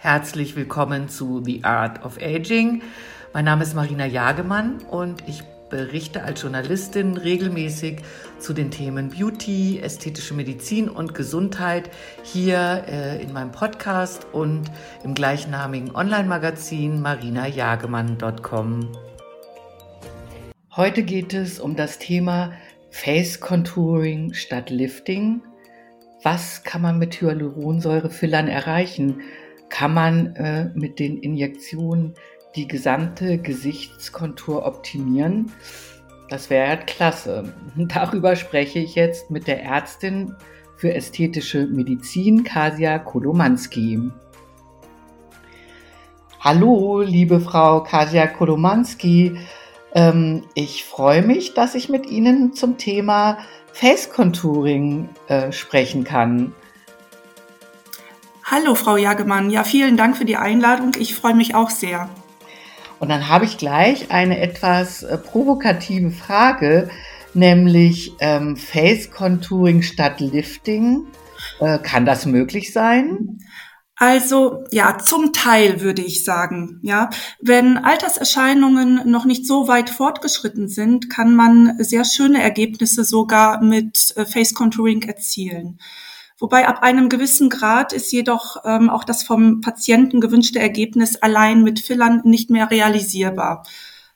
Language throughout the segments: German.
Herzlich willkommen zu The Art of Aging. Mein Name ist Marina Jagemann und ich berichte als Journalistin regelmäßig zu den Themen Beauty, ästhetische Medizin und Gesundheit hier äh, in meinem Podcast und im gleichnamigen Online-Magazin marinajagemann.com. Heute geht es um das Thema Face Contouring statt Lifting. Was kann man mit Hyaluronsäurefillern erreichen? Kann man äh, mit den Injektionen die gesamte Gesichtskontur optimieren? Das wäre ja klasse. Darüber spreche ich jetzt mit der Ärztin für ästhetische Medizin, Kasia Kolomanski. Hallo, liebe Frau Kasia Kolomanski. Ähm, ich freue mich, dass ich mit Ihnen zum Thema Face Contouring äh, sprechen kann. Hallo, Frau Jagemann. Ja, vielen Dank für die Einladung. Ich freue mich auch sehr. Und dann habe ich gleich eine etwas äh, provokative Frage, nämlich ähm, Face Contouring statt Lifting. Äh, kann das möglich sein? Also ja, zum Teil würde ich sagen. Ja, wenn Alterserscheinungen noch nicht so weit fortgeschritten sind, kann man sehr schöne Ergebnisse sogar mit äh, Face Contouring erzielen. Wobei ab einem gewissen Grad ist jedoch ähm, auch das vom Patienten gewünschte Ergebnis allein mit Fillern nicht mehr realisierbar.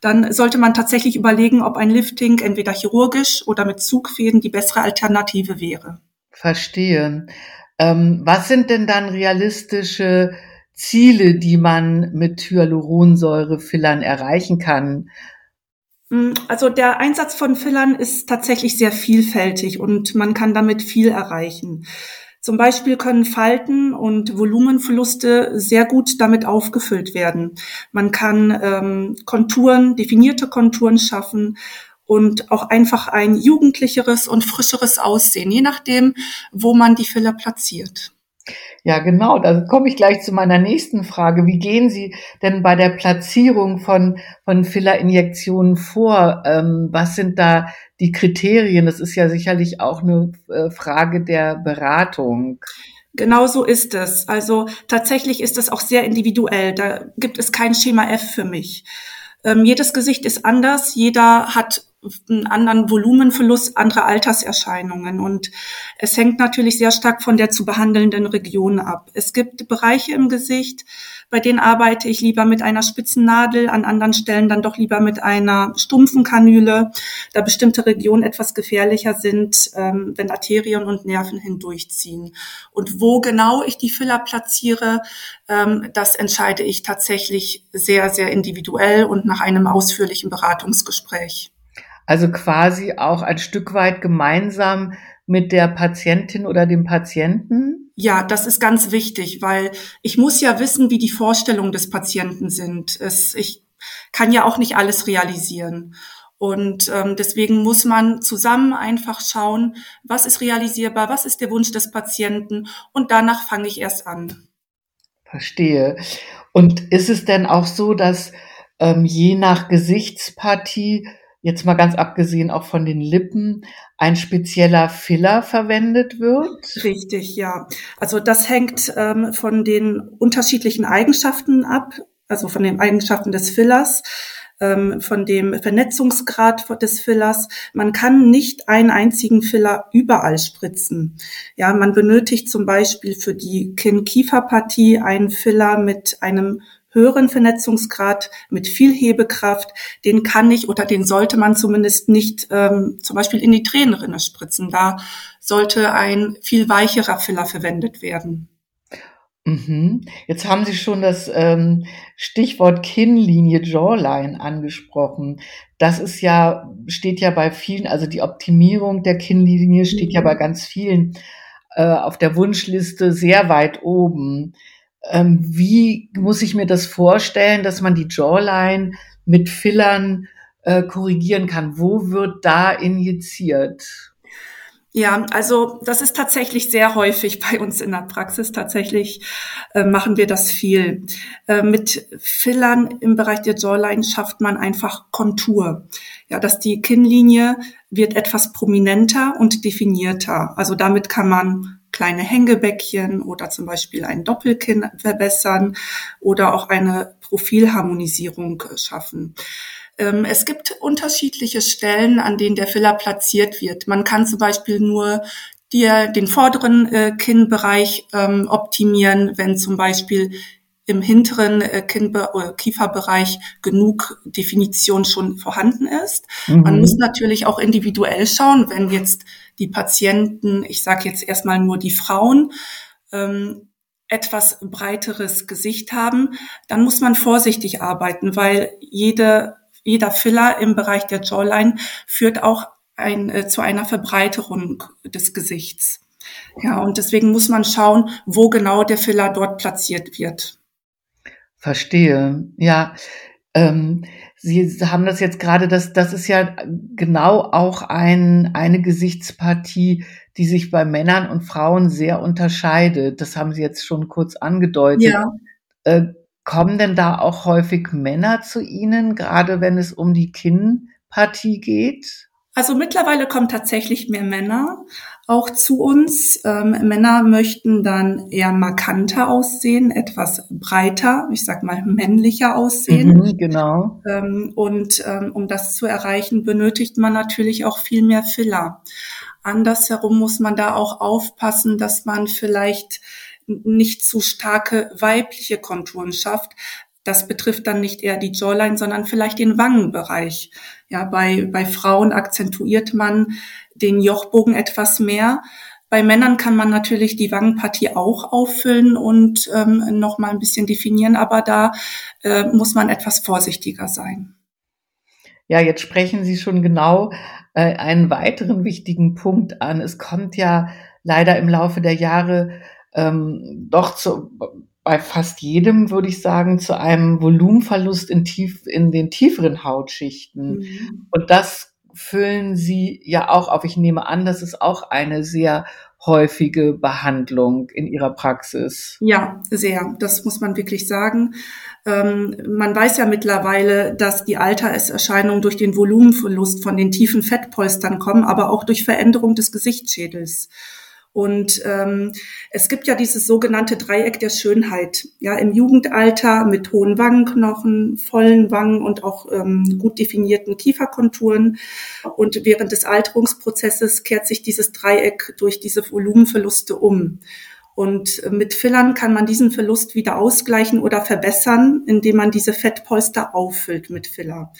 Dann sollte man tatsächlich überlegen, ob ein Lifting entweder chirurgisch oder mit Zugfäden die bessere Alternative wäre. Verstehe. Ähm, was sind denn dann realistische Ziele, die man mit Hyaluronsäure-Fillern erreichen kann? Mm, also der Einsatz von Fillern ist tatsächlich sehr vielfältig und man kann damit viel erreichen. Zum Beispiel können Falten und Volumenverluste sehr gut damit aufgefüllt werden. Man kann ähm, Konturen, definierte Konturen schaffen und auch einfach ein jugendlicheres und frischeres Aussehen, je nachdem, wo man die Filler platziert. Ja, genau. Da komme ich gleich zu meiner nächsten Frage. Wie gehen Sie denn bei der Platzierung von, von Fillerinjektionen vor? Ähm, was sind da die Kriterien? Das ist ja sicherlich auch eine äh, Frage der Beratung. Genau so ist es. Also tatsächlich ist es auch sehr individuell. Da gibt es kein Schema F für mich. Ähm, jedes Gesicht ist anders. Jeder hat einen anderen Volumenverlust, andere Alterserscheinungen. Und es hängt natürlich sehr stark von der zu behandelnden Region ab. Es gibt Bereiche im Gesicht, bei denen arbeite ich lieber mit einer spitzen Nadel, an anderen Stellen dann doch lieber mit einer stumpfen Kanüle, da bestimmte Regionen etwas gefährlicher sind, ähm, wenn Arterien und Nerven hindurchziehen. Und wo genau ich die Filler platziere, ähm, das entscheide ich tatsächlich sehr, sehr individuell und nach einem ausführlichen Beratungsgespräch. Also quasi auch ein Stück weit gemeinsam mit der Patientin oder dem Patienten? Ja, das ist ganz wichtig, weil ich muss ja wissen, wie die Vorstellungen des Patienten sind. Es, ich kann ja auch nicht alles realisieren. Und ähm, deswegen muss man zusammen einfach schauen, was ist realisierbar, was ist der Wunsch des Patienten und danach fange ich erst an. Verstehe. Und ist es denn auch so, dass ähm, je nach Gesichtspartie jetzt mal ganz abgesehen auch von den Lippen, ein spezieller Filler verwendet wird? Richtig, ja. Also das hängt ähm, von den unterschiedlichen Eigenschaften ab, also von den Eigenschaften des Fillers ähm, von dem Vernetzungsgrad des Fillers. Man kann nicht einen einzigen Filler überall spritzen. Ja, man benötigt zum Beispiel für die Kinn-Kiefer-Partie einen Filler mit einem höheren Vernetzungsgrad mit viel Hebekraft, den kann ich oder den sollte man zumindest nicht ähm, zum Beispiel in die Tränenrinne spritzen. Da sollte ein viel weicherer Filler verwendet werden. Mhm. Jetzt haben Sie schon das ähm, Stichwort Kinnlinie, Jawline angesprochen. Das ist ja, steht ja bei vielen, also die Optimierung der Kinnlinie steht ja mhm. bei ganz vielen äh, auf der Wunschliste sehr weit oben. Ähm, wie muss ich mir das vorstellen, dass man die Jawline mit Fillern äh, korrigieren kann? Wo wird da injiziert? Ja, also das ist tatsächlich sehr häufig bei uns in der Praxis. Tatsächlich äh, machen wir das viel. Äh, mit Fillern im Bereich der Jawline schafft man einfach Kontur. Ja, dass die Kinnlinie wird etwas prominenter und definierter. Also damit kann man kleine Hängebäckchen oder zum Beispiel ein Doppelkinn verbessern oder auch eine Profilharmonisierung schaffen. Ähm, es gibt unterschiedliche Stellen, an denen der Filler platziert wird. Man kann zum Beispiel nur dir den vorderen äh, Kinnbereich ähm, optimieren, wenn zum Beispiel im hinteren äh, Kieferbereich genug Definition schon vorhanden ist. Mhm. Man muss natürlich auch individuell schauen, wenn jetzt die Patienten, ich sage jetzt erstmal nur die Frauen, ähm, etwas breiteres Gesicht haben, dann muss man vorsichtig arbeiten, weil jede, jeder Filler im Bereich der Jawline führt auch ein, äh, zu einer Verbreiterung des Gesichts. Ja, und deswegen muss man schauen, wo genau der Filler dort platziert wird. Verstehe. Ja, ähm, Sie haben das jetzt gerade, das, das ist ja genau auch ein, eine Gesichtspartie, die sich bei Männern und Frauen sehr unterscheidet. Das haben Sie jetzt schon kurz angedeutet. Ja. Äh, kommen denn da auch häufig Männer zu Ihnen, gerade wenn es um die Kinnpartie geht? Also mittlerweile kommen tatsächlich mehr Männer auch zu uns. Ähm, Männer möchten dann eher markanter aussehen, etwas breiter, ich sag mal männlicher aussehen. Mhm, genau. Ähm, und ähm, um das zu erreichen, benötigt man natürlich auch viel mehr Filler. Andersherum muss man da auch aufpassen, dass man vielleicht nicht zu starke weibliche Konturen schafft, das betrifft dann nicht eher die Jawline, sondern vielleicht den Wangenbereich. Ja, bei, bei Frauen akzentuiert man den Jochbogen etwas mehr. Bei Männern kann man natürlich die Wangenpartie auch auffüllen und ähm, noch mal ein bisschen definieren, aber da äh, muss man etwas vorsichtiger sein. Ja, jetzt sprechen Sie schon genau äh, einen weiteren wichtigen Punkt an. Es kommt ja leider im Laufe der Jahre ähm, doch zu bei fast jedem, würde ich sagen, zu einem Volumenverlust in, tief, in den tieferen Hautschichten. Mhm. Und das füllen Sie ja auch auf. Ich nehme an, das ist auch eine sehr häufige Behandlung in Ihrer Praxis. Ja, sehr. Das muss man wirklich sagen. Ähm, man weiß ja mittlerweile, dass die Alterserscheinungen durch den Volumenverlust von den tiefen Fettpolstern kommen, aber auch durch Veränderung des Gesichtsschädels. Und ähm, es gibt ja dieses sogenannte Dreieck der Schönheit. Ja, im Jugendalter mit hohen Wangenknochen, vollen Wangen und auch ähm, gut definierten Kieferkonturen. Und während des Alterungsprozesses kehrt sich dieses Dreieck durch diese Volumenverluste um. Und mit Fillern kann man diesen Verlust wieder ausgleichen oder verbessern, indem man diese Fettpolster auffüllt mit Filler.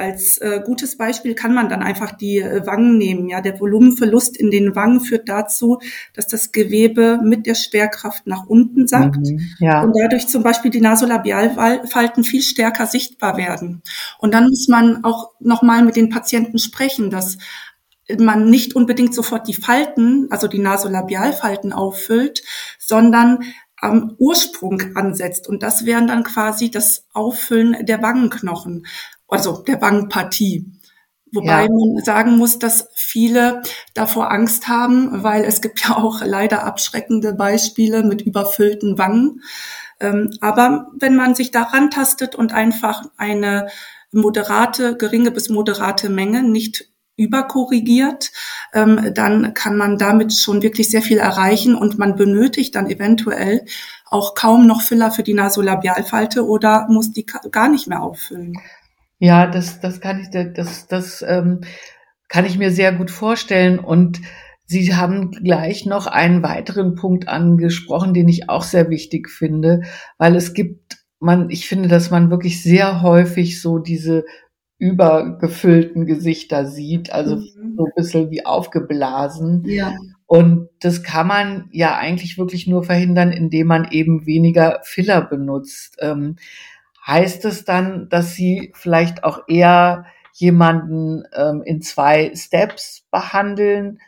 Als äh, gutes Beispiel kann man dann einfach die äh, Wangen nehmen. Ja, der Volumenverlust in den Wangen führt dazu, dass das Gewebe mit der Schwerkraft nach unten sackt mhm, ja. und dadurch zum Beispiel die Nasolabialfalten viel stärker sichtbar werden. Und dann muss man auch nochmal mit den Patienten sprechen, dass man nicht unbedingt sofort die Falten, also die Nasolabialfalten auffüllt, sondern am Ursprung ansetzt. Und das wären dann quasi das Auffüllen der Wangenknochen also der Wangenpartie. Wobei ja. man sagen muss, dass viele davor Angst haben, weil es gibt ja auch leider abschreckende Beispiele mit überfüllten Wangen. Ähm, aber wenn man sich daran tastet und einfach eine moderate, geringe bis moderate Menge nicht überkorrigiert, ähm, dann kann man damit schon wirklich sehr viel erreichen und man benötigt dann eventuell auch kaum noch Filler für die Nasolabialfalte oder muss die gar nicht mehr auffüllen. Ja, das, das kann ich, das, das ähm, kann ich mir sehr gut vorstellen. Und Sie haben gleich noch einen weiteren Punkt angesprochen, den ich auch sehr wichtig finde, weil es gibt, man, ich finde, dass man wirklich sehr häufig so diese übergefüllten Gesichter sieht, also mhm. so ein bisschen wie aufgeblasen. Ja. Und das kann man ja eigentlich wirklich nur verhindern, indem man eben weniger Filler benutzt. Ähm, heißt es dann, dass Sie vielleicht auch eher jemanden ähm, in zwei Steps behandeln,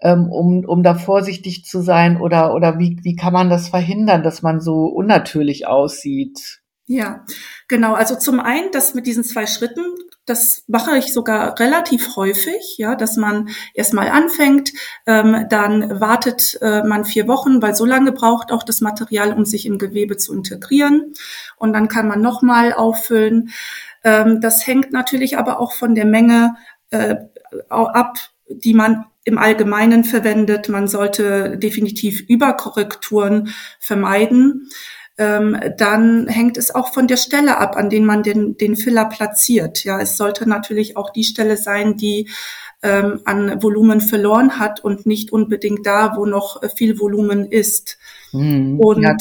ähm, um, um da vorsichtig zu sein? Oder, oder wie, wie kann man das verhindern, dass man so unnatürlich aussieht? Ja, genau. Also zum einen, das mit diesen zwei Schritten, das mache ich sogar relativ häufig, ja, dass man erstmal anfängt, ähm, dann wartet äh, man vier Wochen, weil so lange braucht auch das Material, um sich im Gewebe zu integrieren. Und dann kann man nochmal auffüllen. Ähm, das hängt natürlich aber auch von der Menge äh, ab, die man im Allgemeinen verwendet. Man sollte definitiv Überkorrekturen vermeiden. Ähm, dann hängt es auch von der Stelle ab, an den man den, den Filler platziert. Ja, es sollte natürlich auch die Stelle sein, die ähm, an Volumen verloren hat und nicht unbedingt da, wo noch viel Volumen ist. Mhm. Und ja,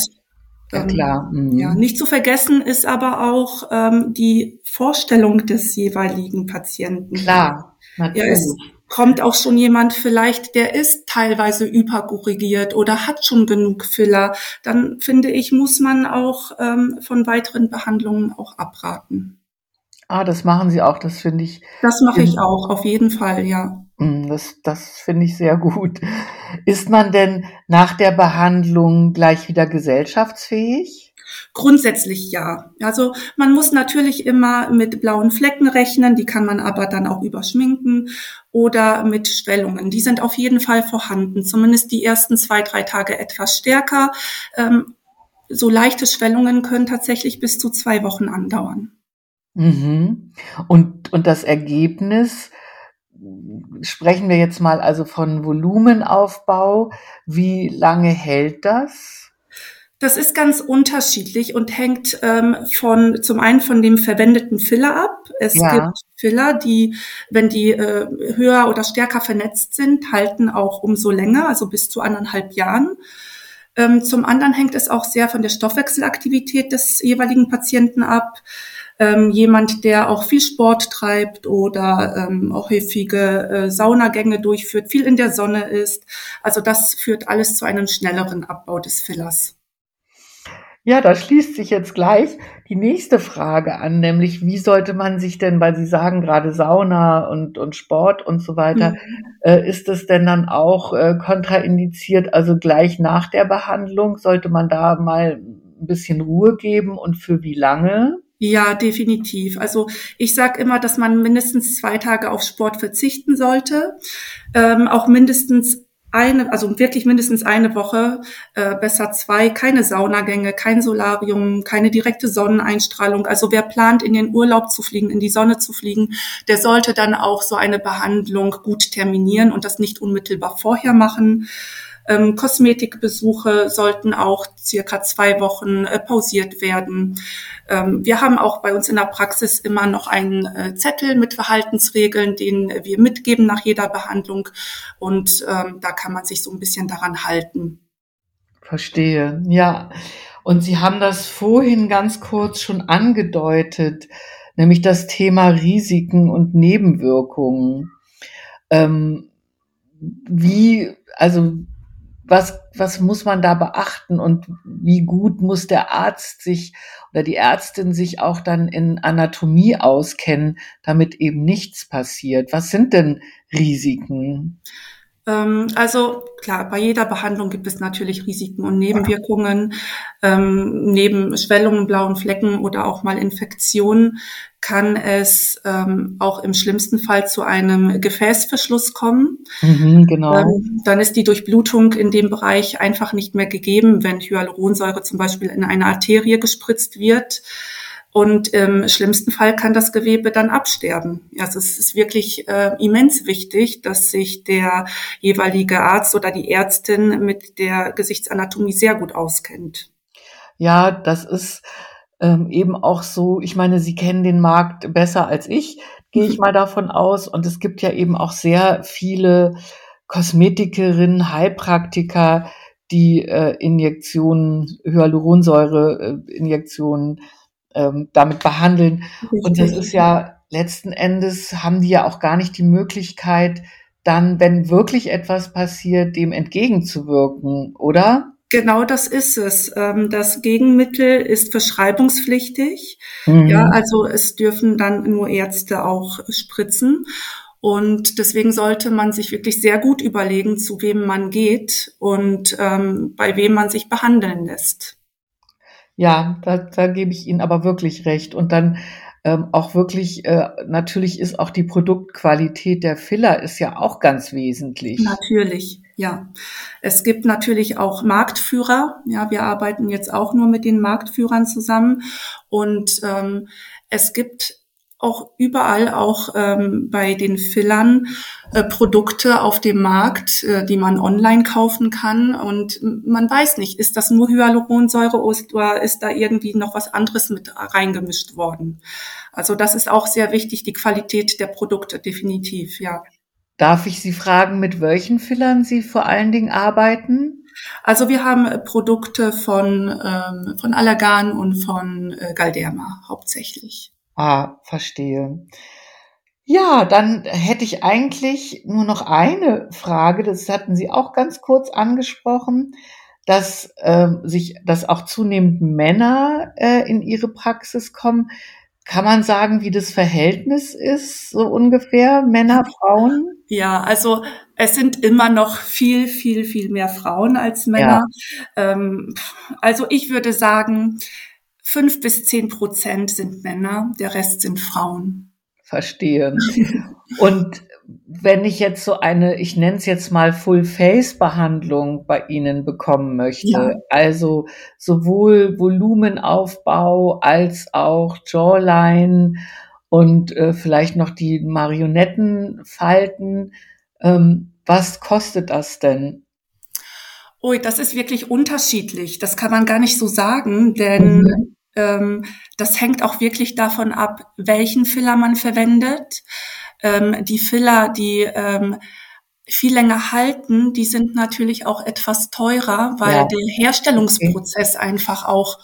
ja, klar. Mhm. Ja, nicht zu vergessen ist aber auch ähm, die Vorstellung des jeweiligen Patienten. Klar, natürlich. Ja, es kommt auch schon jemand vielleicht, der ist teilweise überkorrigiert oder hat schon genug Filler. Dann finde ich, muss man auch ähm, von weiteren Behandlungen auch abraten. Ah, das machen Sie auch, das finde ich. Das mache ich auch, auf jeden Fall, ja. Mm, das, das finde ich sehr gut. Ist man denn nach der Behandlung gleich wieder gesellschaftsfähig? Grundsätzlich ja. Also man muss natürlich immer mit blauen Flecken rechnen, die kann man aber dann auch überschminken oder mit Schwellungen. Die sind auf jeden Fall vorhanden, zumindest die ersten zwei, drei Tage etwas stärker. Ähm, so leichte Schwellungen können tatsächlich bis zu zwei Wochen andauern. Mhm. Und, und das Ergebnis, sprechen wir jetzt mal also von Volumenaufbau. Wie lange hält das? Das ist ganz unterschiedlich und hängt ähm, von zum einen von dem verwendeten Filler ab. Es ja. gibt Filler, die, wenn die äh, höher oder stärker vernetzt sind, halten auch umso länger, also bis zu anderthalb Jahren. Ähm, zum anderen hängt es auch sehr von der Stoffwechselaktivität des jeweiligen Patienten ab ähm, jemand, der auch viel Sport treibt oder ähm, auch häufige äh, Saunagänge durchführt, viel in der Sonne ist. Also das führt alles zu einem schnelleren Abbau des Fillers. Ja, da schließt sich jetzt gleich die nächste Frage an, nämlich wie sollte man sich denn, weil Sie sagen gerade Sauna und, und Sport und so weiter, mhm. äh, ist es denn dann auch äh, kontraindiziert, also gleich nach der Behandlung, sollte man da mal ein bisschen Ruhe geben und für wie lange? Ja, definitiv. Also ich sage immer, dass man mindestens zwei Tage auf Sport verzichten sollte, ähm, auch mindestens eine, also wirklich mindestens eine Woche, äh, besser zwei, keine Saunagänge, kein Solarium, keine direkte Sonneneinstrahlung. Also wer plant, in den Urlaub zu fliegen, in die Sonne zu fliegen, der sollte dann auch so eine Behandlung gut terminieren und das nicht unmittelbar vorher machen. Ähm, Kosmetikbesuche sollten auch circa zwei Wochen äh, pausiert werden. Ähm, wir haben auch bei uns in der Praxis immer noch einen äh, Zettel mit Verhaltensregeln, den wir mitgeben nach jeder Behandlung. Und ähm, da kann man sich so ein bisschen daran halten. Verstehe, ja. Und Sie haben das vorhin ganz kurz schon angedeutet, nämlich das Thema Risiken und Nebenwirkungen. Ähm, wie, also was, was muss man da beachten und wie gut muss der Arzt sich oder die Ärztin sich auch dann in Anatomie auskennen, damit eben nichts passiert? Was sind denn Risiken? Ähm, also klar, bei jeder Behandlung gibt es natürlich Risiken und Nebenwirkungen. Ähm, neben Schwellungen, blauen Flecken oder auch mal Infektionen kann es ähm, auch im schlimmsten Fall zu einem Gefäßverschluss kommen. Mhm, genau. Ähm, dann ist die Durchblutung in dem Bereich einfach nicht mehr gegeben, wenn Hyaluronsäure zum Beispiel in eine Arterie gespritzt wird. Und im schlimmsten Fall kann das Gewebe dann absterben. Also es ist wirklich äh, immens wichtig, dass sich der jeweilige Arzt oder die Ärztin mit der Gesichtsanatomie sehr gut auskennt. Ja, das ist ähm, eben auch so, ich meine, Sie kennen den Markt besser als ich, gehe ich mal davon aus. Und es gibt ja eben auch sehr viele Kosmetikerinnen, Heilpraktiker, die äh, Injektionen, Hyaluronsäure-Injektionen äh, ähm, damit behandeln. Richtig. Und das ist ja letzten Endes haben die ja auch gar nicht die Möglichkeit, dann, wenn wirklich etwas passiert, dem entgegenzuwirken, oder? Genau das ist es. Ähm, das Gegenmittel ist verschreibungspflichtig. Mhm. Ja, also es dürfen dann nur Ärzte auch spritzen. Und deswegen sollte man sich wirklich sehr gut überlegen, zu wem man geht und ähm, bei wem man sich behandeln lässt. Ja, da, da gebe ich Ihnen aber wirklich recht. Und dann ähm, auch wirklich, äh, natürlich ist auch die Produktqualität der Filler ist ja auch ganz wesentlich. Natürlich, ja. Es gibt natürlich auch Marktführer. Ja, wir arbeiten jetzt auch nur mit den Marktführern zusammen. Und ähm, es gibt auch überall, auch ähm, bei den Fillern, äh, Produkte auf dem Markt, äh, die man online kaufen kann. Und man weiß nicht, ist das nur Hyaluronsäure oder ist da irgendwie noch was anderes mit reingemischt worden? Also das ist auch sehr wichtig, die Qualität der Produkte, definitiv, ja. Darf ich Sie fragen, mit welchen Fillern Sie vor allen Dingen arbeiten? Also wir haben Produkte von, ähm, von Allergan und von äh, Galderma hauptsächlich. Ah, verstehe. Ja, dann hätte ich eigentlich nur noch eine Frage, das hatten Sie auch ganz kurz angesprochen, dass ähm, sich, dass auch zunehmend Männer äh, in Ihre Praxis kommen. Kann man sagen, wie das Verhältnis ist, so ungefähr, Männer, Frauen? Ja, also es sind immer noch viel, viel, viel mehr Frauen als Männer. Ja. Ähm, also ich würde sagen, fünf bis zehn Prozent sind Männer, der Rest sind Frauen. Verstehe. Und wenn ich jetzt so eine, ich nenne es jetzt mal Full-Face-Behandlung bei Ihnen bekommen möchte, ja. also sowohl Volumenaufbau als auch Jawline und äh, vielleicht noch die Marionettenfalten, ähm, was kostet das denn? Ui, das ist wirklich unterschiedlich. Das kann man gar nicht so sagen, denn mhm. ähm, das hängt auch wirklich davon ab, welchen Filler man verwendet. Ähm, die Filler, die ähm, viel länger halten, die sind natürlich auch etwas teurer, weil ja. der Herstellungsprozess okay. einfach auch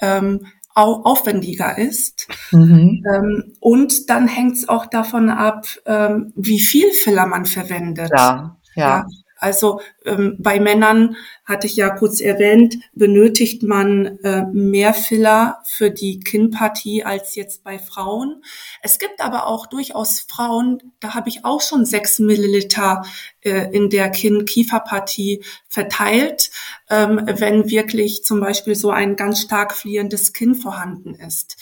ähm, aufwendiger ist. Mhm. Ähm, und dann hängt es auch davon ab, ähm, wie viel Filler man verwendet. Ja, ja. ja. Also ähm, bei Männern, hatte ich ja kurz erwähnt, benötigt man äh, mehr Filler für die Kinnpartie als jetzt bei Frauen. Es gibt aber auch durchaus Frauen, da habe ich auch schon sechs Milliliter äh, in der Kinn-Kieferpartie verteilt, ähm, wenn wirklich zum Beispiel so ein ganz stark fliehendes Kinn vorhanden ist.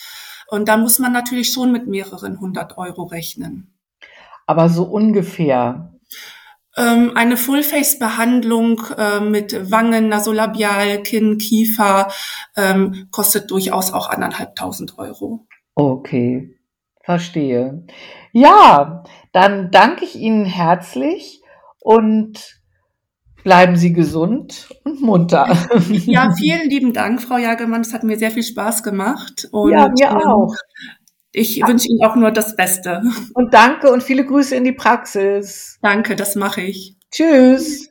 Und da muss man natürlich schon mit mehreren hundert Euro rechnen. Aber so ungefähr eine Full-Face-Behandlung äh, mit Wangen, Nasolabial, Kinn, Kiefer ähm, kostet durchaus auch anderthalbtausend Euro. Okay, verstehe. Ja, dann danke ich Ihnen herzlich und bleiben Sie gesund und munter. Ja, vielen lieben Dank, Frau Jagemann. Es hat mir sehr viel Spaß gemacht. Und, ja, mir ähm, auch. Ich wünsche Ihnen auch nur das Beste. Und danke und viele Grüße in die Praxis. Danke, das mache ich. Tschüss.